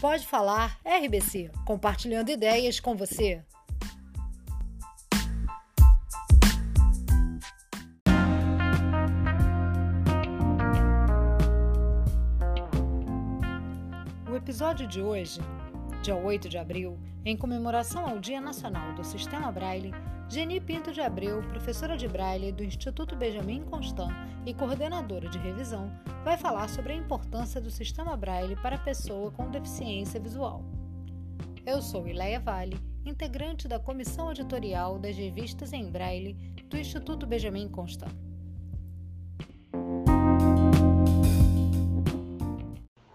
Pode Falar RBC, compartilhando ideias com você. O episódio de hoje, dia 8 de abril, em comemoração ao Dia Nacional do Sistema Braille, Geni Pinto de Abreu, professora de Braille do Instituto Benjamin Constant e coordenadora de revisão, vai falar sobre a importância do sistema Braille para a pessoa com deficiência visual. Eu sou Ileia Vale, integrante da comissão editorial das revistas em Braille do Instituto Benjamin Constant.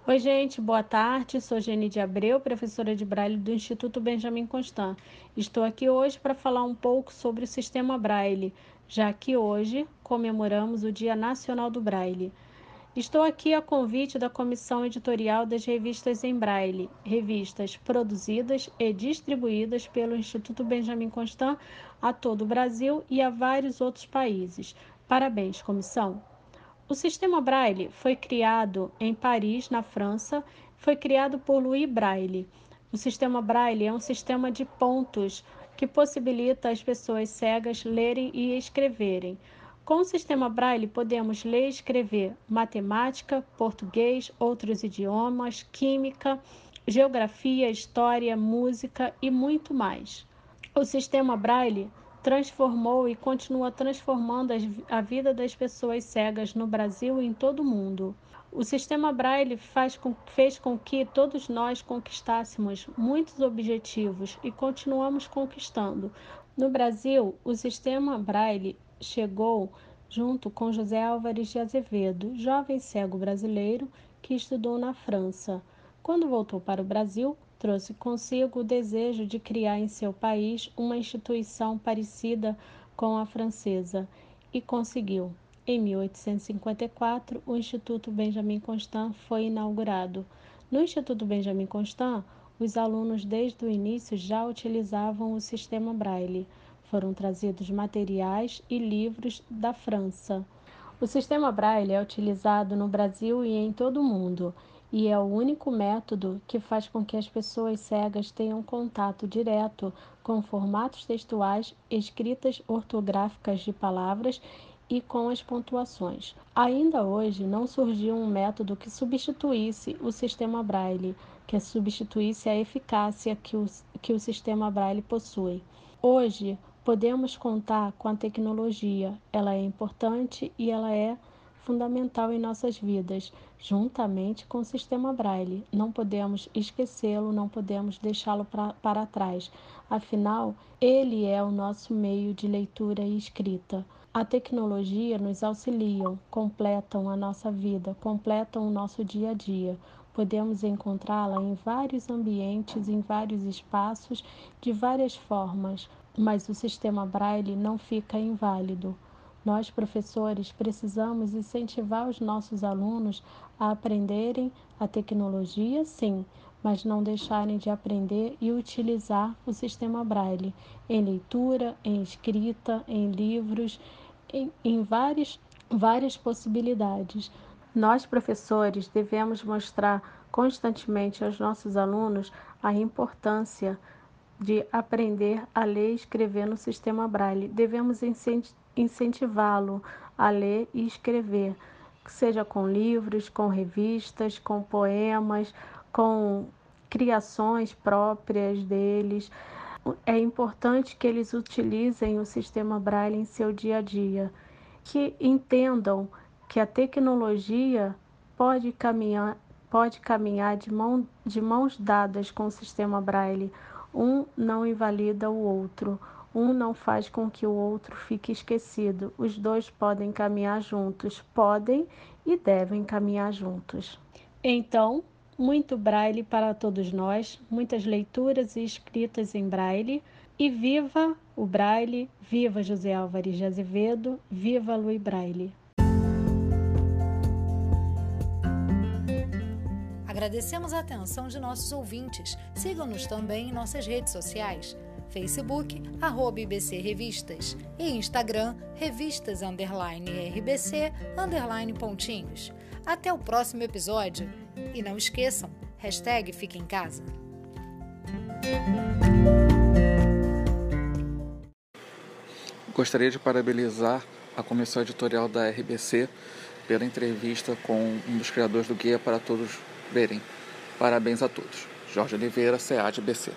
Oi, gente, boa tarde. Sou Geni de Abreu, professora de Braille do Instituto Benjamin Constant. Estou aqui hoje para falar um pouco sobre o sistema Braille, já que hoje comemoramos o Dia Nacional do Braille. Estou aqui a convite da comissão editorial das revistas em Braille, revistas produzidas e distribuídas pelo Instituto Benjamin Constant a todo o Brasil e a vários outros países. Parabéns, comissão! O sistema Braille foi criado em Paris, na França, foi criado por Louis Braille. O sistema Braille é um sistema de pontos que possibilita as pessoas cegas lerem e escreverem. Com o sistema Braille, podemos ler e escrever matemática, português, outros idiomas, química, geografia, história, música e muito mais. O sistema Braille transformou e continua transformando a vida das pessoas cegas no Brasil e em todo o mundo. O sistema Braille com, fez com que todos nós conquistássemos muitos objetivos e continuamos conquistando. No Brasil, o sistema Braille chegou junto com José Álvares de Azevedo, jovem cego brasileiro que estudou na França. Quando voltou para o Brasil, trouxe consigo o desejo de criar em seu país uma instituição parecida com a francesa e conseguiu. Em 1854, o Instituto Benjamin Constant foi inaugurado. No Instituto Benjamin Constant, os alunos desde o início já utilizavam o sistema Braille. Foram trazidos materiais e livros da França. O sistema Braille é utilizado no Brasil e em todo o mundo e é o único método que faz com que as pessoas cegas tenham contato direto com formatos textuais, escritas ortográficas de palavras e com as pontuações. Ainda hoje não surgiu um método que substituísse o sistema Braille, que substituísse a eficácia que o, que o sistema Braille possui. Hoje podemos contar com a tecnologia, ela é importante e ela é fundamental em nossas vidas, juntamente com o sistema Braille. Não podemos esquecê-lo, não podemos deixá-lo para trás. Afinal, ele é o nosso meio de leitura e escrita. A tecnologia nos auxiliam, completam a nossa vida, completam o nosso dia a dia. Podemos encontrá-la em vários ambientes, em vários espaços, de várias formas, mas o sistema Braille não fica inválido. Nós, professores, precisamos incentivar os nossos alunos a aprenderem a tecnologia, sim, mas não deixarem de aprender e utilizar o sistema Braille em leitura, em escrita, em livros, em, em várias, várias possibilidades. Nós, professores, devemos mostrar constantemente aos nossos alunos a importância de aprender a ler e escrever no sistema Braille. Devemos incentivar incentivá-lo a ler e escrever, seja com livros, com revistas, com poemas, com criações próprias deles. É importante que eles utilizem o sistema Braille em seu dia a dia, que entendam que a tecnologia pode caminhar, pode caminhar de, mão, de mãos dadas com o sistema Braille. Um não invalida o outro. Um não faz com que o outro fique esquecido. Os dois podem caminhar juntos, podem e devem caminhar juntos. Então, muito braille para todos nós, muitas leituras e escritas em braille. E viva o braille, viva José Álvares de Azevedo, viva Luiz Braille. Agradecemos a atenção de nossos ouvintes. Sigam-nos também em nossas redes sociais. Facebook, arroba IBC Revistas e Instagram, revistas underline RBC underline pontinhos. Até o próximo episódio e não esqueçam, Hashtag Fica em Casa. Gostaria de parabenizar a comissão editorial da RBC pela entrevista com um dos criadores do Guia para Todos Verem. Parabéns a todos. Jorge Oliveira, CA de BC.